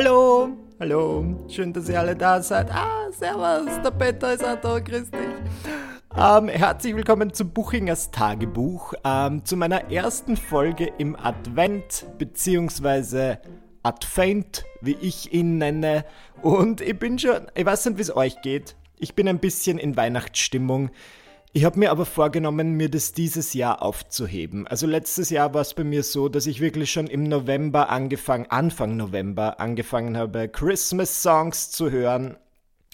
Hallo, hallo, schön, dass ihr alle da seid. Ah, servus, der Peter ist auch da, grüß dich. Ähm, herzlich willkommen zu Buchingers Tagebuch, ähm, zu meiner ersten Folge im Advent, beziehungsweise Advent, wie ich ihn nenne. Und ich bin schon, ich weiß nicht, wie es euch geht. Ich bin ein bisschen in Weihnachtsstimmung. Ich habe mir aber vorgenommen, mir das dieses Jahr aufzuheben. Also letztes Jahr war es bei mir so, dass ich wirklich schon im November angefangen, Anfang November angefangen habe, Christmas Songs zu hören.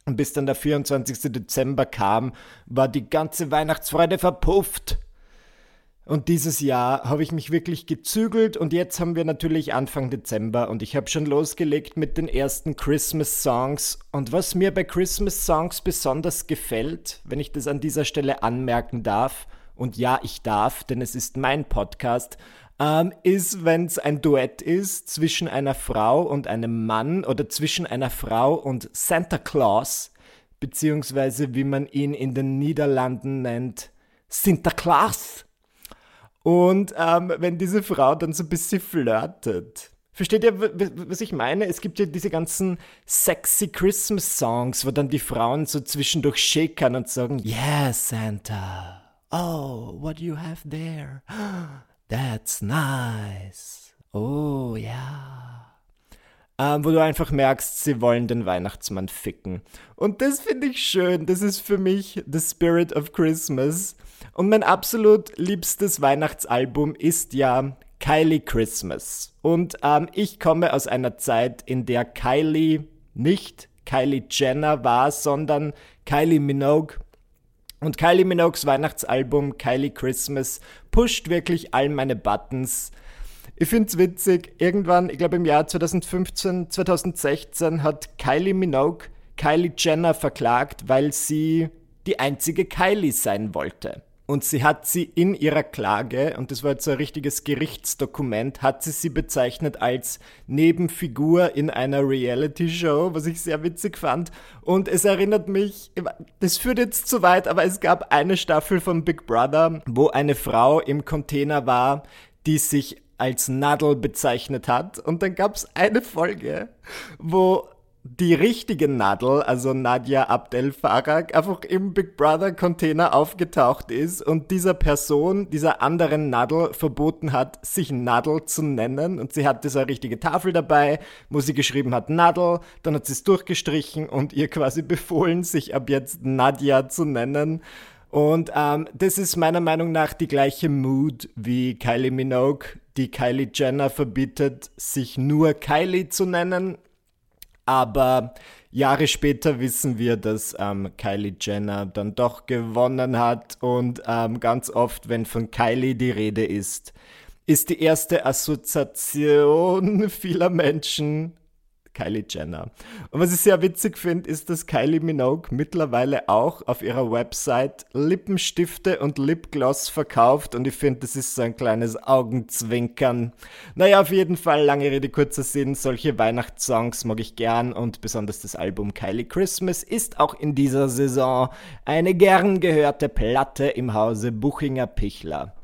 Und bis dann der 24. Dezember kam, war die ganze Weihnachtsfreude verpufft. Und dieses Jahr habe ich mich wirklich gezügelt und jetzt haben wir natürlich Anfang Dezember und ich habe schon losgelegt mit den ersten Christmas Songs. Und was mir bei Christmas Songs besonders gefällt, wenn ich das an dieser Stelle anmerken darf, und ja, ich darf, denn es ist mein Podcast, ähm, ist, wenn es ein Duett ist zwischen einer Frau und einem Mann oder zwischen einer Frau und Santa Claus, beziehungsweise wie man ihn in den Niederlanden nennt, Sinterklaas. Und ähm, wenn diese Frau dann so ein bisschen flirtet. Versteht ihr, was ich meine? Es gibt ja diese ganzen sexy Christmas Songs, wo dann die Frauen so zwischendurch shakern und sagen, Yeah, Santa. Oh, what you have there? That's nice. Oh, ja. Ähm, wo du einfach merkst, sie wollen den Weihnachtsmann ficken. Und das finde ich schön. Das ist für mich the spirit of Christmas. Und mein absolut liebstes Weihnachtsalbum ist ja Kylie Christmas. Und ähm, ich komme aus einer Zeit, in der Kylie nicht Kylie Jenner war, sondern Kylie Minogue. Und Kylie Minogues Weihnachtsalbum Kylie Christmas pusht wirklich all meine Buttons. Ich finde es witzig, irgendwann, ich glaube im Jahr 2015, 2016 hat Kylie Minogue Kylie Jenner verklagt, weil sie die einzige Kylie sein wollte. Und sie hat sie in ihrer Klage, und das war jetzt so ein richtiges Gerichtsdokument, hat sie sie bezeichnet als Nebenfigur in einer Reality-Show, was ich sehr witzig fand. Und es erinnert mich, das führt jetzt zu weit, aber es gab eine Staffel von Big Brother, wo eine Frau im Container war, die sich als Nadel bezeichnet hat. Und dann gab es eine Folge, wo die richtige Nadel, also Nadja Abdel Farag, einfach im Big Brother Container aufgetaucht ist und dieser Person, dieser anderen Nadel verboten hat, sich Nadel zu nennen. Und sie hatte so eine richtige Tafel dabei, wo sie geschrieben hat Nadel, dann hat sie es durchgestrichen und ihr quasi befohlen, sich ab jetzt Nadja zu nennen. Und ähm, das ist meiner Meinung nach die gleiche Mood wie Kylie Minogue, die Kylie Jenner verbietet, sich nur Kylie zu nennen aber Jahre später wissen wir, dass ähm, Kylie Jenner dann doch gewonnen hat. Und ähm, ganz oft, wenn von Kylie die Rede ist, ist die erste Assoziation vieler Menschen Kylie Jenner. Und was ich sehr witzig finde, ist, dass Kylie Minogue mittlerweile auch auf ihrer Website Lippenstifte und Lipgloss verkauft und ich finde, das ist so ein kleines Augenzwinkern. Naja, auf jeden Fall, lange Rede, kurzer Sinn, solche Weihnachtssongs mag ich gern und besonders das Album Kylie Christmas ist auch in dieser Saison eine gern gehörte Platte im Hause Buchinger Pichler.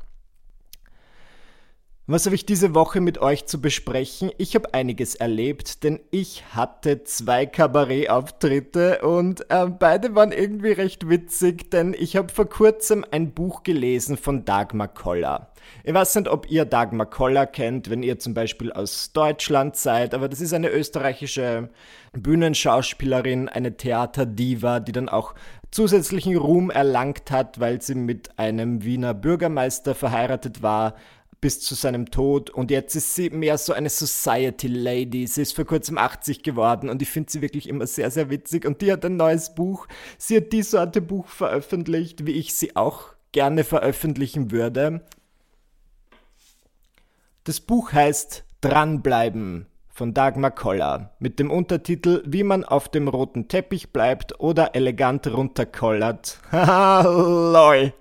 Was habe ich diese Woche mit euch zu besprechen? Ich habe einiges erlebt, denn ich hatte zwei Kabarettauftritte und äh, beide waren irgendwie recht witzig, denn ich habe vor kurzem ein Buch gelesen von Dagmar Koller. Ich weiß nicht, ob ihr Dagmar Koller kennt, wenn ihr zum Beispiel aus Deutschland seid, aber das ist eine österreichische Bühnenschauspielerin, eine Theaterdiva, die dann auch zusätzlichen Ruhm erlangt hat, weil sie mit einem Wiener Bürgermeister verheiratet war, bis zu seinem Tod und jetzt ist sie mehr so eine Society Lady. Sie ist vor kurzem 80 geworden und ich finde sie wirklich immer sehr, sehr witzig und die hat ein neues Buch. Sie hat die Sorte Buch veröffentlicht, wie ich sie auch gerne veröffentlichen würde. Das Buch heißt Dranbleiben von Dagmar Koller mit dem Untertitel Wie man auf dem roten Teppich bleibt oder elegant runterkollert. Haha, lol.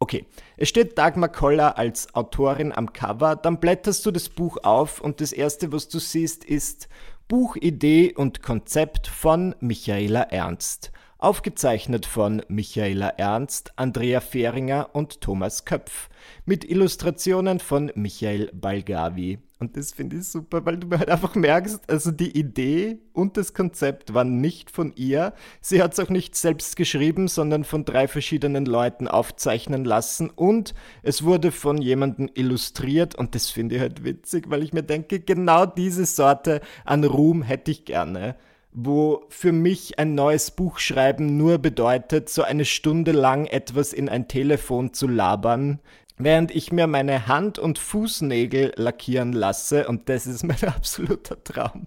Okay, es steht Dagmar Koller als Autorin am Cover, dann blätterst du das Buch auf und das erste, was du siehst, ist Buchidee und Konzept von Michaela Ernst. Aufgezeichnet von Michaela Ernst, Andrea Fehringer und Thomas Köpf. Mit Illustrationen von Michael Balgavi. Und das finde ich super, weil du halt einfach merkst, also die Idee und das Konzept waren nicht von ihr. Sie hat es auch nicht selbst geschrieben, sondern von drei verschiedenen Leuten aufzeichnen lassen. Und es wurde von jemandem illustriert. Und das finde ich halt witzig, weil ich mir denke, genau diese Sorte an Ruhm hätte ich gerne wo für mich ein neues Buch schreiben nur bedeutet, so eine Stunde lang etwas in ein Telefon zu labern, während ich mir meine Hand- und Fußnägel lackieren lasse und das ist mein absoluter Traum.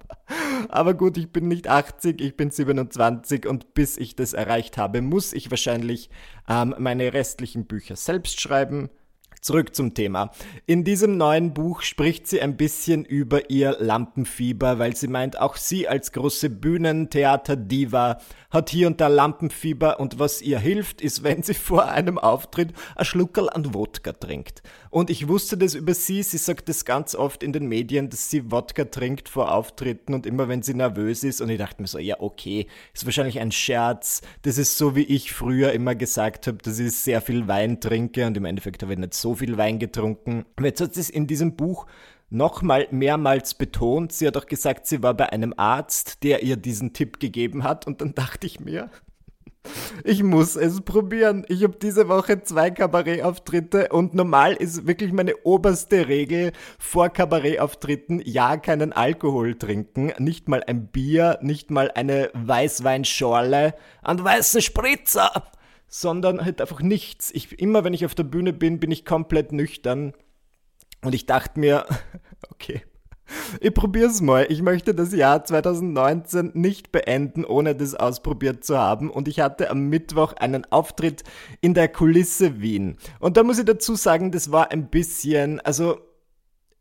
Aber gut, ich bin nicht 80, ich bin 27 und bis ich das erreicht habe, muss ich wahrscheinlich ähm, meine restlichen Bücher selbst schreiben Zurück zum Thema. In diesem neuen Buch spricht sie ein bisschen über ihr Lampenfieber, weil sie meint, auch sie als große Bühnentheater-Diva hat hier und da Lampenfieber und was ihr hilft, ist, wenn sie vor einem Auftritt ein Schluckerl an Wodka trinkt. Und ich wusste das über sie, sie sagt das ganz oft in den Medien, dass sie Wodka trinkt vor Auftritten und immer wenn sie nervös ist und ich dachte mir so, ja okay, ist wahrscheinlich ein Scherz, das ist so wie ich früher immer gesagt habe, dass ich sehr viel Wein trinke und im Endeffekt habe ich nicht so viel Wein getrunken. Aber jetzt hat sie es in diesem Buch nochmal mehrmals betont. Sie hat auch gesagt, sie war bei einem Arzt, der ihr diesen Tipp gegeben hat. Und dann dachte ich mir, ich muss es probieren. Ich habe diese Woche zwei Kabarettauftritte und normal ist wirklich meine oberste Regel vor Kabarettauftritten ja keinen Alkohol trinken, nicht mal ein Bier, nicht mal eine Weißweinschorle, einen weißen Spritzer, sondern halt einfach nichts. Ich, immer wenn ich auf der Bühne bin, bin ich komplett nüchtern und ich dachte mir, okay, ich probier's mal. Ich möchte das Jahr 2019 nicht beenden, ohne das ausprobiert zu haben. Und ich hatte am Mittwoch einen Auftritt in der Kulisse Wien. Und da muss ich dazu sagen, das war ein bisschen, also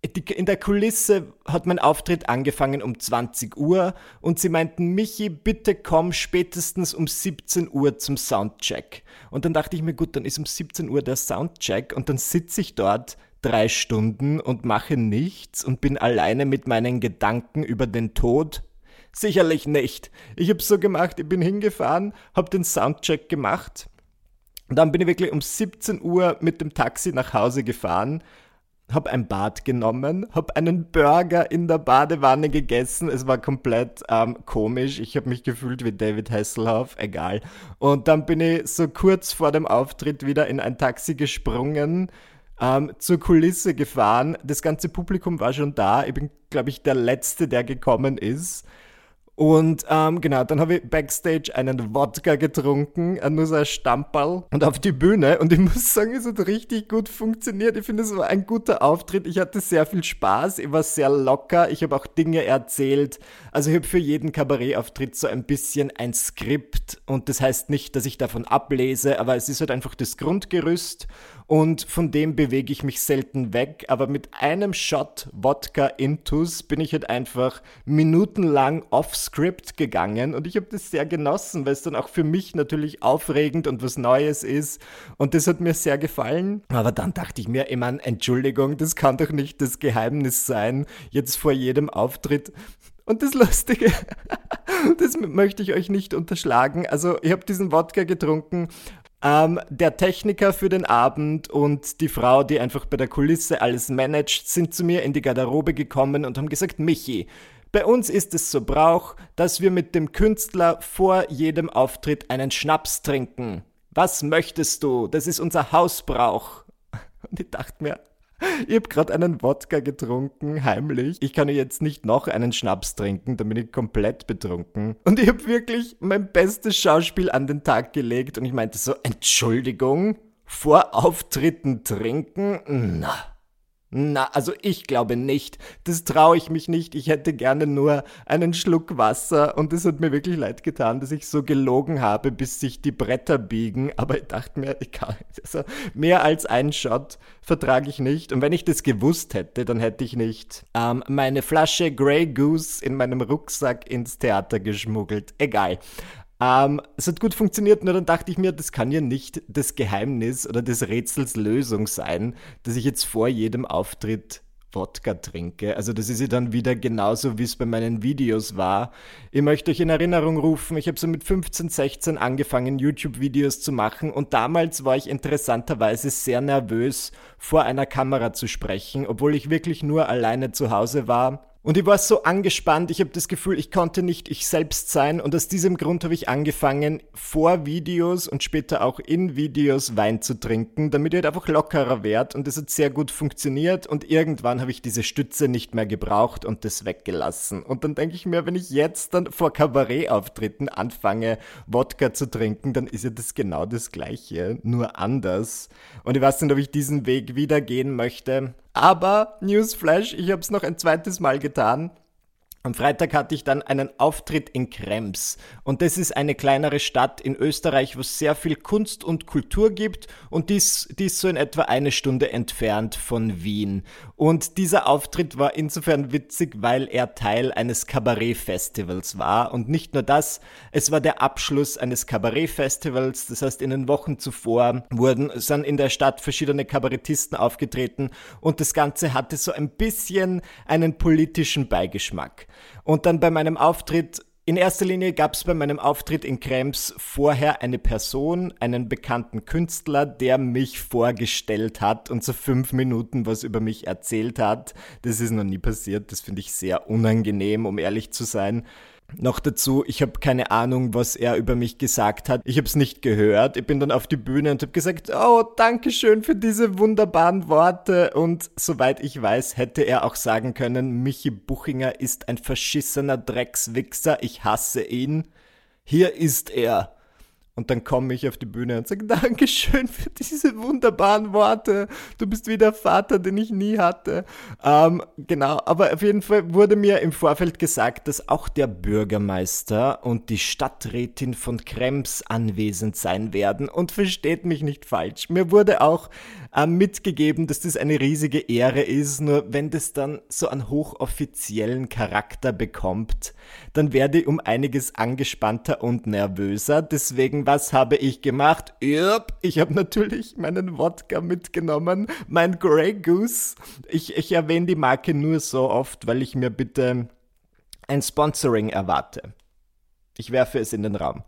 in der Kulisse hat mein Auftritt angefangen um 20 Uhr und sie meinten, Michi, bitte komm spätestens um 17 Uhr zum Soundcheck. Und dann dachte ich mir, gut, dann ist um 17 Uhr der Soundcheck und dann sitze ich dort drei Stunden und mache nichts und bin alleine mit meinen Gedanken über den Tod? Sicherlich nicht. Ich habe so gemacht, ich bin hingefahren, habe den Soundcheck gemacht. Dann bin ich wirklich um 17 Uhr mit dem Taxi nach Hause gefahren, habe ein Bad genommen, habe einen Burger in der Badewanne gegessen. Es war komplett ähm, komisch. Ich habe mich gefühlt wie David Hasselhoff, egal. Und dann bin ich so kurz vor dem Auftritt wieder in ein Taxi gesprungen, ähm, zur Kulisse gefahren. Das ganze Publikum war schon da. Ich bin, glaube ich, der Letzte, der gekommen ist. Und ähm, genau, dann habe ich backstage einen Wodka getrunken, nur so ein Stamperl und auf die Bühne. Und ich muss sagen, es hat richtig gut funktioniert. Ich finde, es war ein guter Auftritt. Ich hatte sehr viel Spaß. Ich war sehr locker. Ich habe auch Dinge erzählt. Also ich habe für jeden Kabarettauftritt so ein bisschen ein Skript. Und das heißt nicht, dass ich davon ablese, aber es ist halt einfach das Grundgerüst und von dem bewege ich mich selten weg, aber mit einem Shot Wodka Intus bin ich halt einfach minutenlang off-script gegangen und ich habe das sehr genossen, weil es dann auch für mich natürlich aufregend und was Neues ist und das hat mir sehr gefallen. Aber dann dachte ich mir, meine, Entschuldigung, das kann doch nicht das Geheimnis sein, jetzt vor jedem Auftritt und das Lustige, das möchte ich euch nicht unterschlagen. Also, ich habe diesen Wodka getrunken ähm, der Techniker für den Abend und die Frau, die einfach bei der Kulisse alles managt, sind zu mir in die Garderobe gekommen und haben gesagt, Michi, bei uns ist es so Brauch, dass wir mit dem Künstler vor jedem Auftritt einen Schnaps trinken. Was möchtest du? Das ist unser Hausbrauch. Und ich dachte mir, ich habe gerade einen Wodka getrunken, heimlich. Ich kann jetzt nicht noch einen Schnaps trinken, dann bin ich komplett betrunken. Und ich habe wirklich mein bestes Schauspiel an den Tag gelegt und ich meinte so, Entschuldigung, vor Auftritten trinken? Na. Na, also ich glaube nicht. Das traue ich mich nicht. Ich hätte gerne nur einen Schluck Wasser und es hat mir wirklich leid getan, dass ich so gelogen habe, bis sich die Bretter biegen. Aber ich dachte mir, ich kann, also mehr als einen Shot vertrage ich nicht. Und wenn ich das gewusst hätte, dann hätte ich nicht ähm, meine Flasche Grey Goose in meinem Rucksack ins Theater geschmuggelt. Egal. Ähm, es hat gut funktioniert, nur dann dachte ich mir, das kann ja nicht das Geheimnis oder des Rätsels Lösung sein, dass ich jetzt vor jedem Auftritt Wodka trinke. Also das ist ja dann wieder genauso, wie es bei meinen Videos war. Ich möchte euch in Erinnerung rufen, ich habe so mit 15, 16 angefangen, YouTube-Videos zu machen und damals war ich interessanterweise sehr nervös, vor einer Kamera zu sprechen, obwohl ich wirklich nur alleine zu Hause war und ich war so angespannt, ich habe das Gefühl, ich konnte nicht ich selbst sein. Und aus diesem Grund habe ich angefangen, vor Videos und später auch in Videos Wein zu trinken, damit ich halt einfach lockerer werde. Und das hat sehr gut funktioniert. Und irgendwann habe ich diese Stütze nicht mehr gebraucht und das weggelassen. Und dann denke ich mir, wenn ich jetzt dann vor Kabarettauftritten anfange, Wodka zu trinken, dann ist ja das genau das Gleiche, nur anders. Und ich weiß nicht, ob ich diesen Weg wieder gehen möchte. Aber, Newsflash, ich habe es noch ein zweites Mal getan. Am Freitag hatte ich dann einen Auftritt in Krems. Und das ist eine kleinere Stadt in Österreich, wo es sehr viel Kunst und Kultur gibt. Und die ist, die ist so in etwa eine Stunde entfernt von Wien. Und dieser Auftritt war insofern witzig, weil er Teil eines Kabarett-Festivals war. Und nicht nur das, es war der Abschluss eines Kabarett-Festivals. Das heißt, in den Wochen zuvor wurden, sind in der Stadt verschiedene Kabarettisten aufgetreten. Und das Ganze hatte so ein bisschen einen politischen Beigeschmack. Und dann bei meinem Auftritt in erster Linie gab es bei meinem Auftritt in Krems vorher eine Person, einen bekannten Künstler, der mich vorgestellt hat und so fünf Minuten was über mich erzählt hat. Das ist noch nie passiert. Das finde ich sehr unangenehm, um ehrlich zu sein. Noch dazu, ich habe keine Ahnung, was er über mich gesagt hat. Ich habe es nicht gehört. Ich bin dann auf die Bühne und habe gesagt, oh, danke schön für diese wunderbaren Worte. Und soweit ich weiß, hätte er auch sagen können, Michi Buchinger ist ein verschissener Dreckswichser. Ich hasse ihn. Hier ist er. Und dann komme ich auf die Bühne und sage, Dankeschön für diese wunderbaren Worte. Du bist wie der Vater, den ich nie hatte. Ähm, genau, aber auf jeden Fall wurde mir im Vorfeld gesagt, dass auch der Bürgermeister und die Stadträtin von Krems anwesend sein werden. Und versteht mich nicht falsch. Mir wurde auch äh, mitgegeben, dass das eine riesige Ehre ist. Nur wenn das dann so einen hochoffiziellen Charakter bekommt, dann werde ich um einiges angespannter und nervöser. Deswegen was habe ich gemacht? Yep, ich habe natürlich meinen Wodka mitgenommen, mein Grey Goose. Ich, ich erwähne die Marke nur so oft, weil ich mir bitte ein Sponsoring erwarte. Ich werfe es in den Raum.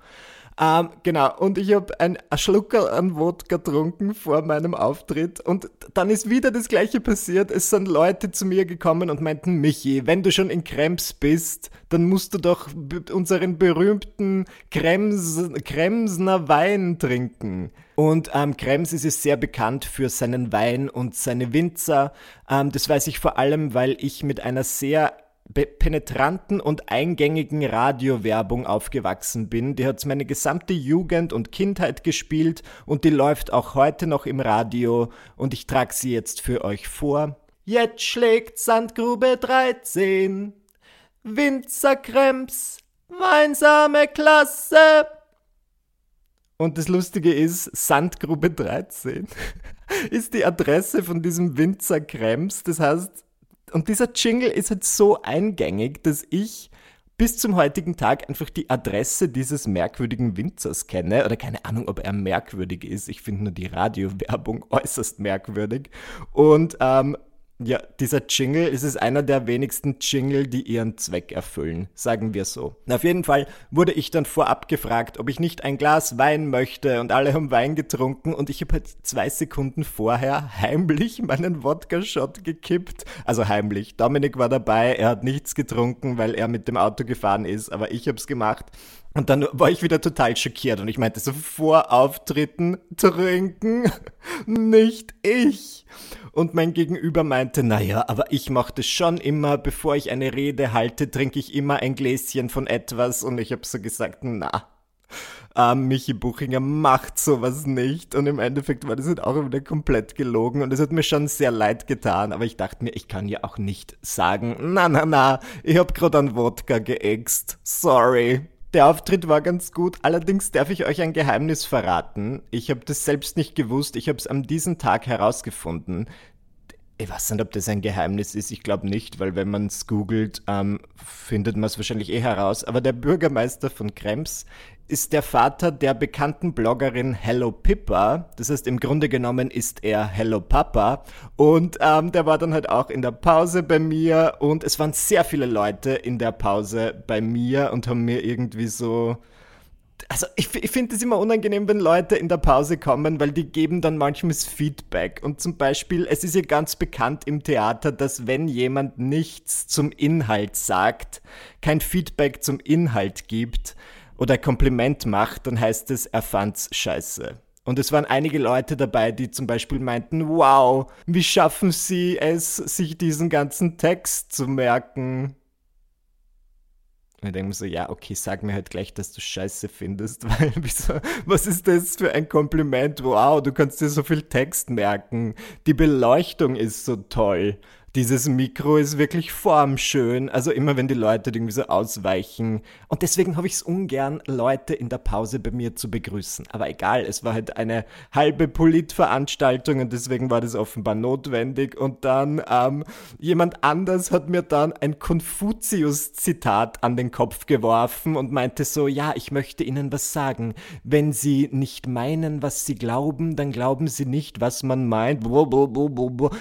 Ähm, genau, und ich habe ein Schluckerl an Wodka getrunken vor meinem Auftritt und dann ist wieder das gleiche passiert. Es sind Leute zu mir gekommen und meinten, Michi, wenn du schon in Krems bist, dann musst du doch unseren berühmten Krems, Kremsner Wein trinken. Und ähm, Krems ist es sehr bekannt für seinen Wein und seine Winzer. Ähm, das weiß ich vor allem, weil ich mit einer sehr penetranten und eingängigen Radiowerbung aufgewachsen bin. Die hat meine gesamte Jugend und Kindheit gespielt und die läuft auch heute noch im Radio und ich trage sie jetzt für euch vor. Jetzt schlägt Sandgrube 13, Winzerkremps, weinsame Klasse. Und das Lustige ist, Sandgrube 13 ist die Adresse von diesem Winzerkremps. Das heißt, und dieser Jingle ist halt so eingängig, dass ich bis zum heutigen Tag einfach die Adresse dieses merkwürdigen Winzers kenne. Oder keine Ahnung, ob er merkwürdig ist. Ich finde nur die Radiowerbung äußerst merkwürdig. Und ähm, ja, dieser Jingle ist es einer der wenigsten Jingle, die ihren Zweck erfüllen, sagen wir so. Auf jeden Fall wurde ich dann vorab gefragt, ob ich nicht ein Glas Wein möchte und alle haben Wein getrunken und ich habe halt zwei Sekunden vorher heimlich meinen Wodka-Shot gekippt. Also heimlich. Dominik war dabei, er hat nichts getrunken, weil er mit dem Auto gefahren ist, aber ich habe es gemacht und dann war ich wieder total schockiert und ich meinte so vor Auftritten trinken, nicht ich. Und mein Gegenüber meinte, naja, aber ich mache das schon immer, bevor ich eine Rede halte, trinke ich immer ein Gläschen von etwas und ich habe so gesagt, na, ähm, Michi Buchinger macht sowas nicht. Und im Endeffekt war das halt auch wieder komplett gelogen. Und es hat mir schon sehr leid getan. Aber ich dachte mir, ich kann ja auch nicht sagen, na, na, na, ich hab grad an Wodka geäxt. Sorry. Der Auftritt war ganz gut, allerdings darf ich euch ein Geheimnis verraten. Ich habe das selbst nicht gewusst, ich habe es an diesem Tag herausgefunden. Ich weiß nicht, ob das ein Geheimnis ist. Ich glaube nicht, weil wenn man es googelt, ähm, findet man es wahrscheinlich eh heraus. Aber der Bürgermeister von Krems ist der Vater der bekannten Bloggerin Hello Pippa. Das heißt, im Grunde genommen ist er Hello Papa. Und ähm, der war dann halt auch in der Pause bei mir. Und es waren sehr viele Leute in der Pause bei mir und haben mir irgendwie so also ich, ich finde es immer unangenehm, wenn Leute in der Pause kommen, weil die geben dann manchmal Feedback. Und zum Beispiel, es ist ja ganz bekannt im Theater, dass wenn jemand nichts zum Inhalt sagt, kein Feedback zum Inhalt gibt oder Kompliment macht, dann heißt es, er fand's scheiße. Und es waren einige Leute dabei, die zum Beispiel meinten, wow, wie schaffen sie es, sich diesen ganzen Text zu merken? Und ich denke mir so, ja, okay, sag mir halt gleich, dass du Scheiße findest, weil wieso, was ist das für ein Kompliment? Wow, du kannst dir so viel Text merken. Die Beleuchtung ist so toll dieses Mikro ist wirklich formschön. Also immer wenn die Leute irgendwie so ausweichen. Und deswegen habe ich es ungern, Leute in der Pause bei mir zu begrüßen. Aber egal, es war halt eine halbe Politveranstaltung und deswegen war das offenbar notwendig. Und dann ähm, jemand anders hat mir dann ein Konfuzius-Zitat an den Kopf geworfen und meinte so, ja, ich möchte Ihnen was sagen. Wenn Sie nicht meinen, was Sie glauben, dann glauben Sie nicht, was man meint.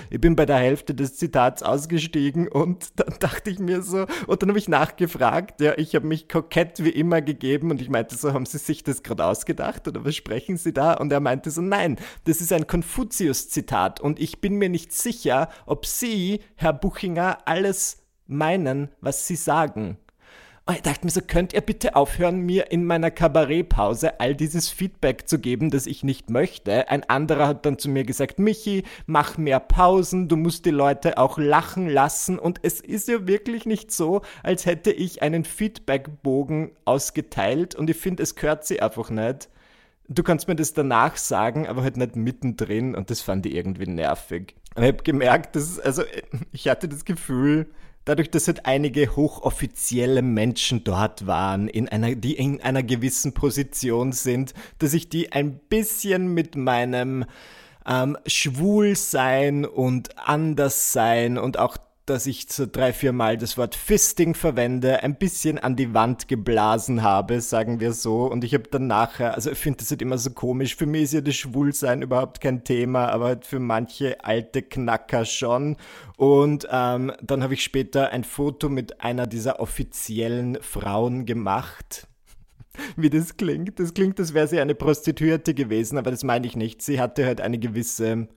Ich bin bei der Hälfte des Zitats Starts ausgestiegen und dann dachte ich mir so, und dann habe ich nachgefragt, ja, ich habe mich kokett wie immer gegeben und ich meinte so, haben Sie sich das gerade ausgedacht oder was sprechen Sie da? Und er meinte so, nein, das ist ein Konfuzius-Zitat und ich bin mir nicht sicher, ob Sie, Herr Buchinger, alles meinen, was Sie sagen. Ich dachte mir so, könnt ihr bitte aufhören, mir in meiner Kabarettpause all dieses Feedback zu geben, das ich nicht möchte. Ein anderer hat dann zu mir gesagt, Michi, mach mehr Pausen, du musst die Leute auch lachen lassen. Und es ist ja wirklich nicht so, als hätte ich einen Feedbackbogen ausgeteilt und ich finde, es gehört sie einfach nicht. Du kannst mir das danach sagen, aber halt nicht mittendrin und das fand ich irgendwie nervig. Und ich habe gemerkt, dass, also ich hatte das Gefühl, dadurch, dass halt einige hochoffizielle Menschen dort waren, in einer, die in einer gewissen Position sind, dass ich die ein bisschen mit meinem ähm, Schwulsein und Anderssein und auch dass ich so drei, vier Mal das Wort Fisting verwende, ein bisschen an die Wand geblasen habe, sagen wir so. Und ich habe dann nachher, also ich finde das halt immer so komisch. Für mich ist ja das Schwulsein überhaupt kein Thema, aber halt für manche alte Knacker schon. Und ähm, dann habe ich später ein Foto mit einer dieser offiziellen Frauen gemacht, wie das klingt. Das klingt, als wäre sie eine Prostituierte gewesen, aber das meine ich nicht. Sie hatte halt eine gewisse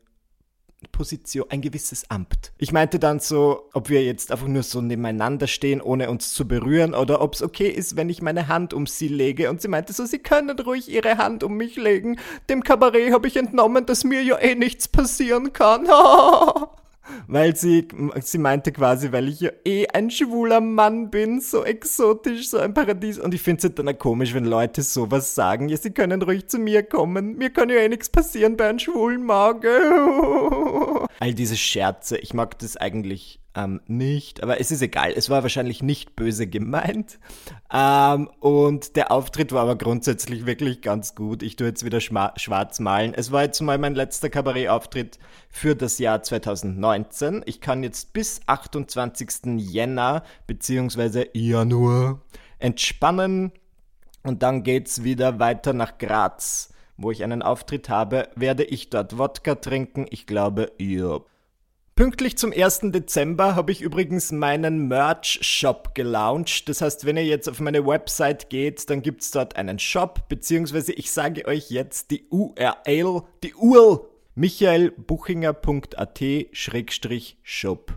Position, ein gewisses Amt. Ich meinte dann so, ob wir jetzt einfach nur so nebeneinander stehen, ohne uns zu berühren, oder ob es okay ist, wenn ich meine Hand um sie lege. Und sie meinte so, sie können ruhig ihre Hand um mich legen. Dem Kabarett habe ich entnommen, dass mir ja eh nichts passieren kann. weil sie, sie meinte quasi, weil ich ja eh ein schwuler Mann bin, so exotisch, so ein Paradies. Und ich finde es halt dann auch komisch, wenn Leute sowas sagen. Ja, sie können ruhig zu mir kommen. Mir kann ja eh nichts passieren bei einem schwulen Mage. All diese Scherze, ich mag das eigentlich ähm, nicht, aber es ist egal. Es war wahrscheinlich nicht böse gemeint. Ähm, und der Auftritt war aber grundsätzlich wirklich ganz gut. Ich tue jetzt wieder schwarz malen. Es war jetzt mal mein letzter Kabarettauftritt für das Jahr 2019. Ich kann jetzt bis 28. Jänner bzw. Januar entspannen und dann geht's wieder weiter nach Graz wo ich einen Auftritt habe, werde ich dort Wodka trinken. Ich glaube, ja. Pünktlich zum 1. Dezember habe ich übrigens meinen Merch-Shop gelauncht. Das heißt, wenn ihr jetzt auf meine Website geht, dann gibt es dort einen Shop, beziehungsweise ich sage euch jetzt die URL, die URL michaelbuchinger.at-shop.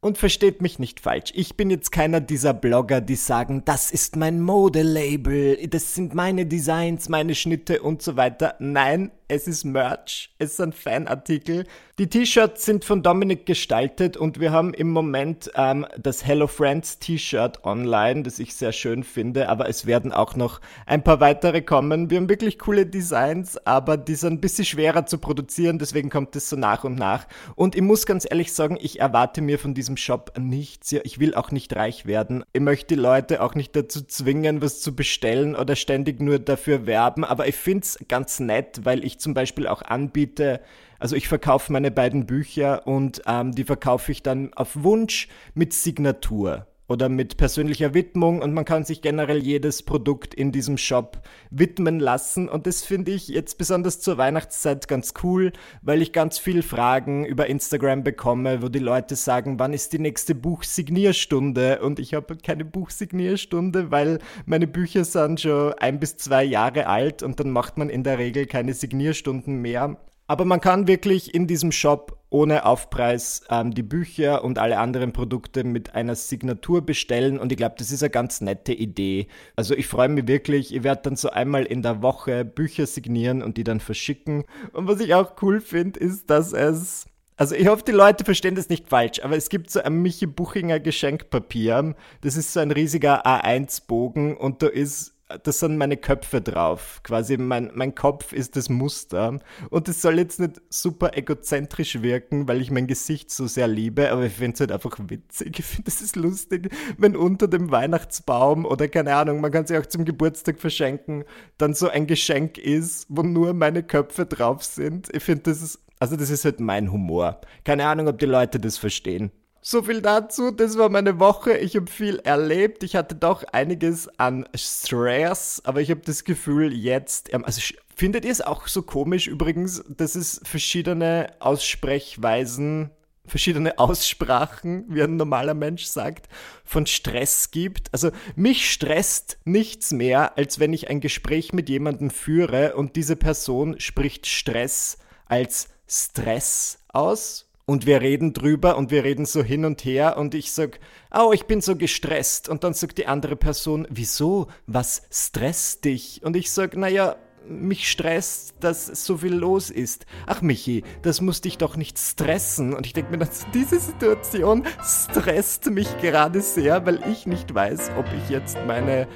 Und versteht mich nicht falsch, ich bin jetzt keiner dieser Blogger, die sagen, das ist mein Modelabel, das sind meine Designs, meine Schnitte und so weiter. Nein, es ist Merch, es ist ein Fanartikel. Die T-Shirts sind von Dominik gestaltet und wir haben im Moment ähm, das Hello Friends T-Shirt online, das ich sehr schön finde, aber es werden auch noch ein paar weitere kommen. Wir haben wirklich coole Designs, aber die sind ein bisschen schwerer zu produzieren, deswegen kommt es so nach und nach. Und ich muss ganz ehrlich sagen, ich erwarte mir von diesem Shop nichts. Ich will auch nicht reich werden. Ich möchte die Leute auch nicht dazu zwingen, was zu bestellen oder ständig nur dafür werben, aber ich finde es ganz nett, weil ich zum Beispiel auch anbiete, Also ich verkaufe meine beiden Bücher und ähm, die verkaufe ich dann auf Wunsch mit Signatur oder mit persönlicher Widmung und man kann sich generell jedes Produkt in diesem Shop widmen lassen und das finde ich jetzt besonders zur Weihnachtszeit ganz cool, weil ich ganz viel Fragen über Instagram bekomme, wo die Leute sagen, wann ist die nächste Buchsignierstunde und ich habe keine Buchsignierstunde, weil meine Bücher sind schon ein bis zwei Jahre alt und dann macht man in der Regel keine Signierstunden mehr. Aber man kann wirklich in diesem Shop ohne Aufpreis ähm, die Bücher und alle anderen Produkte mit einer Signatur bestellen und ich glaube, das ist eine ganz nette Idee. Also ich freue mich wirklich, ich werde dann so einmal in der Woche Bücher signieren und die dann verschicken. Und was ich auch cool finde, ist, dass es also ich hoffe, die Leute verstehen das nicht falsch, aber es gibt so ein Michi Buchinger Geschenkpapier. Das ist so ein riesiger A1-Bogen und da ist das sind meine Köpfe drauf. Quasi mein, mein Kopf ist das Muster. Und es soll jetzt nicht super egozentrisch wirken, weil ich mein Gesicht so sehr liebe, aber ich finde es halt einfach witzig. Ich finde, es ist lustig, wenn unter dem Weihnachtsbaum oder keine Ahnung, man kann sich auch zum Geburtstag verschenken, dann so ein Geschenk ist, wo nur meine Köpfe drauf sind. Ich finde, das ist, also das ist halt mein Humor. Keine Ahnung, ob die Leute das verstehen. So viel dazu, das war meine Woche. Ich habe viel erlebt. Ich hatte doch einiges an Stress, aber ich habe das Gefühl, jetzt, ähm, also findet ihr es auch so komisch übrigens, dass es verschiedene Aussprechweisen, verschiedene Aussprachen, wie ein normaler Mensch sagt, von Stress gibt? Also mich stresst nichts mehr, als wenn ich ein Gespräch mit jemandem führe und diese Person spricht Stress als Stress aus und wir reden drüber und wir reden so hin und her und ich sag, oh, ich bin so gestresst und dann sagt die andere Person, wieso, was stresst dich? Und ich sag, naja, mich stresst, dass so viel los ist. Ach Michi, das muss dich doch nicht stressen. Und ich denke mir, dass diese Situation stresst mich gerade sehr, weil ich nicht weiß, ob ich jetzt meine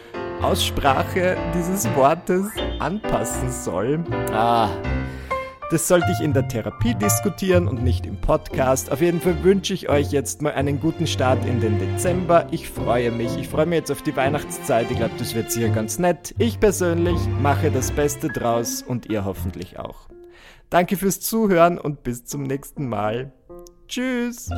Aussprache dieses Wortes anpassen soll. Ah, das sollte ich in der Therapie diskutieren und nicht im Podcast. Auf jeden Fall wünsche ich euch jetzt mal einen guten Start in den Dezember. Ich freue mich. Ich freue mich jetzt auf die Weihnachtszeit. Ich glaube, das wird sicher ganz nett. Ich persönlich mache das Beste draus und ihr hoffentlich auch. Danke fürs Zuhören und bis zum nächsten Mal. Tschüss.